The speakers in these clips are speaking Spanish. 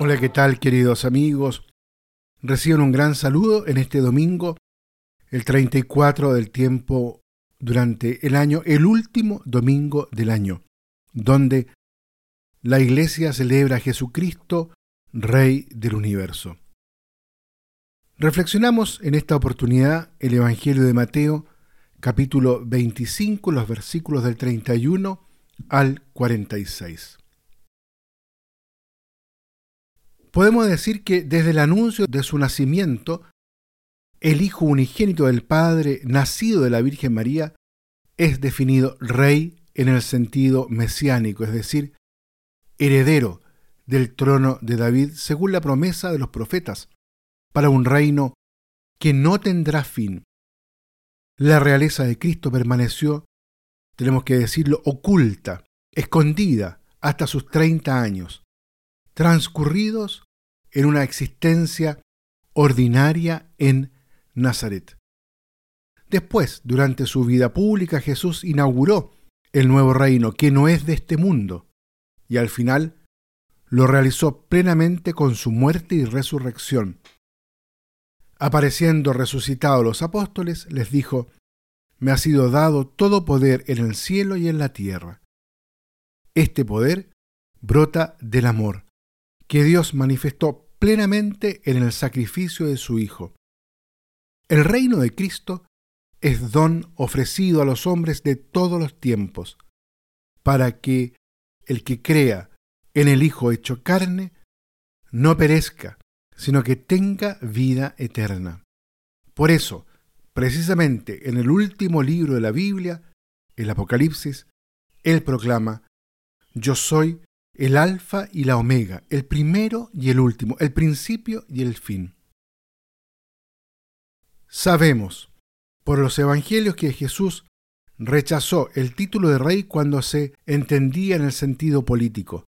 Hola, ¿qué tal queridos amigos? Reciben un gran saludo en este domingo, el 34 del tiempo durante el año, el último domingo del año, donde la iglesia celebra a Jesucristo, Rey del universo. Reflexionamos en esta oportunidad el Evangelio de Mateo, capítulo 25, los versículos del 31 al 46. Podemos decir que desde el anuncio de su nacimiento, el Hijo unigénito del Padre, nacido de la Virgen María, es definido rey en el sentido mesiánico, es decir, heredero del trono de David según la promesa de los profetas, para un reino que no tendrá fin. La realeza de Cristo permaneció, tenemos que decirlo, oculta, escondida hasta sus 30 años, transcurridos en una existencia ordinaria en Nazaret. Después, durante su vida pública, Jesús inauguró el nuevo reino, que no es de este mundo, y al final lo realizó plenamente con su muerte y resurrección. Apareciendo resucitado los apóstoles, les dijo, Me ha sido dado todo poder en el cielo y en la tierra. Este poder brota del amor, que Dios manifestó plenamente en el sacrificio de su Hijo. El reino de Cristo es don ofrecido a los hombres de todos los tiempos, para que el que crea en el Hijo hecho carne no perezca, sino que tenga vida eterna. Por eso, precisamente en el último libro de la Biblia, el Apocalipsis, Él proclama, Yo soy el alfa y la omega, el primero y el último, el principio y el fin. Sabemos por los evangelios que Jesús rechazó el título de rey cuando se entendía en el sentido político,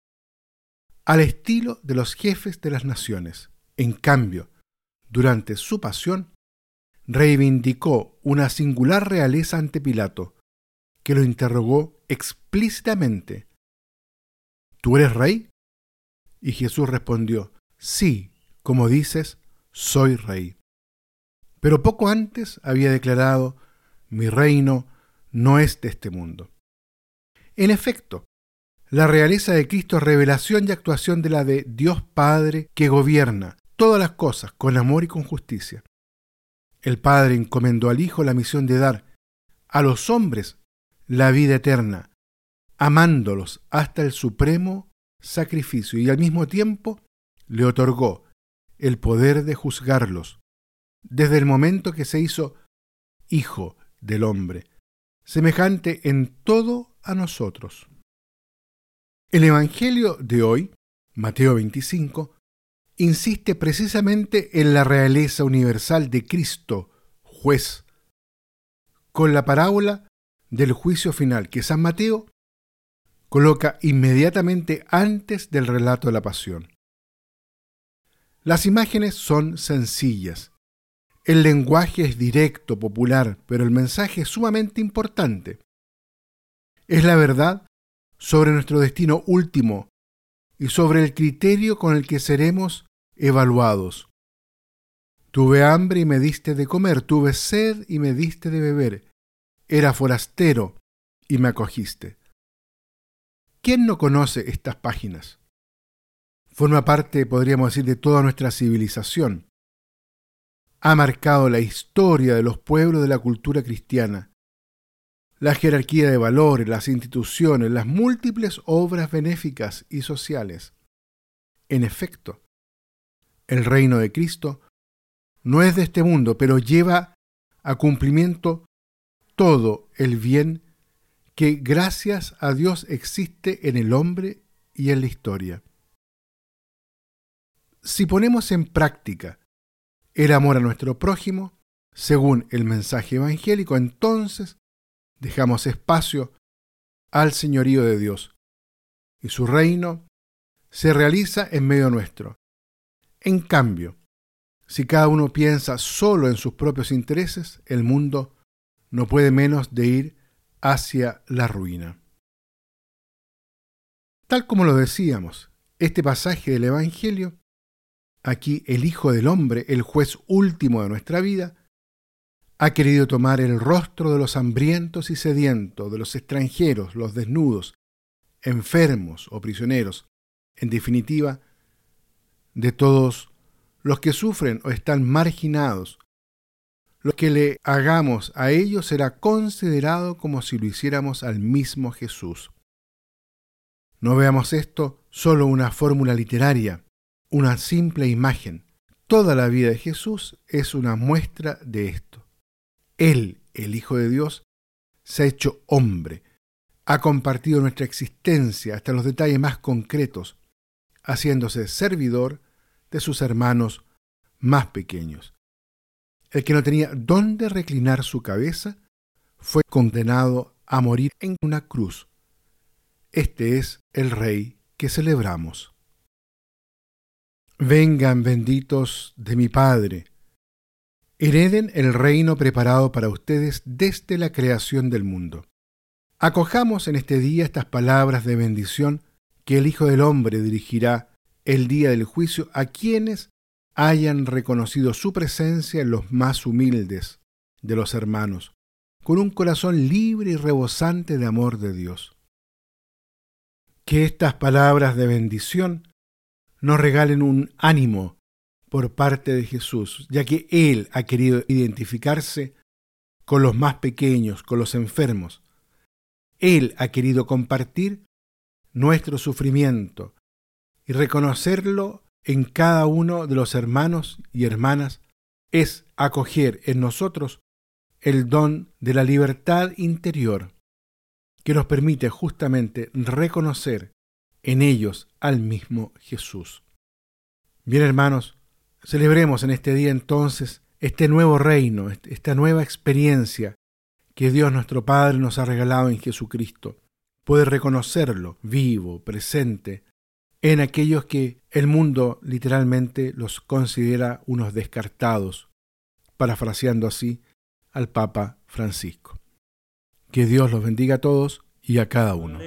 al estilo de los jefes de las naciones. En cambio, durante su pasión, reivindicó una singular realeza ante Pilato, que lo interrogó explícitamente ¿Tú eres rey? Y Jesús respondió, Sí, como dices, soy rey. Pero poco antes había declarado, Mi reino no es de este mundo. En efecto, la realeza de Cristo es revelación y actuación de la de Dios Padre que gobierna todas las cosas con amor y con justicia. El Padre encomendó al Hijo la misión de dar a los hombres la vida eterna amándolos hasta el supremo sacrificio y al mismo tiempo le otorgó el poder de juzgarlos desde el momento que se hizo hijo del hombre, semejante en todo a nosotros. El Evangelio de hoy, Mateo 25, insiste precisamente en la realeza universal de Cristo, juez, con la parábola del juicio final que San Mateo coloca inmediatamente antes del relato de la pasión. Las imágenes son sencillas. El lenguaje es directo, popular, pero el mensaje es sumamente importante. Es la verdad sobre nuestro destino último y sobre el criterio con el que seremos evaluados. Tuve hambre y me diste de comer, tuve sed y me diste de beber, era forastero y me acogiste. ¿Quién no conoce estas páginas? Forma parte, podríamos decir, de toda nuestra civilización. Ha marcado la historia de los pueblos de la cultura cristiana, la jerarquía de valores, las instituciones, las múltiples obras benéficas y sociales. En efecto, el reino de Cristo no es de este mundo, pero lleva a cumplimiento todo el bien que gracias a Dios existe en el hombre y en la historia. Si ponemos en práctica el amor a nuestro prójimo, según el mensaje evangélico, entonces dejamos espacio al señorío de Dios y su reino se realiza en medio nuestro. En cambio, si cada uno piensa solo en sus propios intereses, el mundo no puede menos de ir hacia la ruina. Tal como lo decíamos, este pasaje del Evangelio, aquí el Hijo del Hombre, el juez último de nuestra vida, ha querido tomar el rostro de los hambrientos y sedientos, de los extranjeros, los desnudos, enfermos o prisioneros, en definitiva, de todos los que sufren o están marginados. Lo que le hagamos a ellos será considerado como si lo hiciéramos al mismo Jesús. No veamos esto solo una fórmula literaria, una simple imagen. Toda la vida de Jesús es una muestra de esto. Él, el Hijo de Dios, se ha hecho hombre, ha compartido nuestra existencia hasta los detalles más concretos, haciéndose servidor de sus hermanos más pequeños. El que no tenía dónde reclinar su cabeza fue condenado a morir en una cruz. Este es el Rey que celebramos. Vengan benditos de mi Padre, Hereden el reino preparado para ustedes desde la creación del mundo. Acojamos en este día estas palabras de bendición que el Hijo del Hombre dirigirá el día del juicio a quienes hayan reconocido su presencia en los más humildes de los hermanos, con un corazón libre y rebosante de amor de Dios. Que estas palabras de bendición nos regalen un ánimo por parte de Jesús, ya que Él ha querido identificarse con los más pequeños, con los enfermos. Él ha querido compartir nuestro sufrimiento y reconocerlo en cada uno de los hermanos y hermanas es acoger en nosotros el don de la libertad interior que nos permite justamente reconocer en ellos al mismo Jesús. Bien hermanos, Celebremos en este día entonces este nuevo reino, esta nueva experiencia que Dios nuestro Padre nos ha regalado en Jesucristo. Puede reconocerlo vivo, presente, en aquellos que el mundo literalmente los considera unos descartados, parafraseando así al Papa Francisco. Que Dios los bendiga a todos y a cada uno.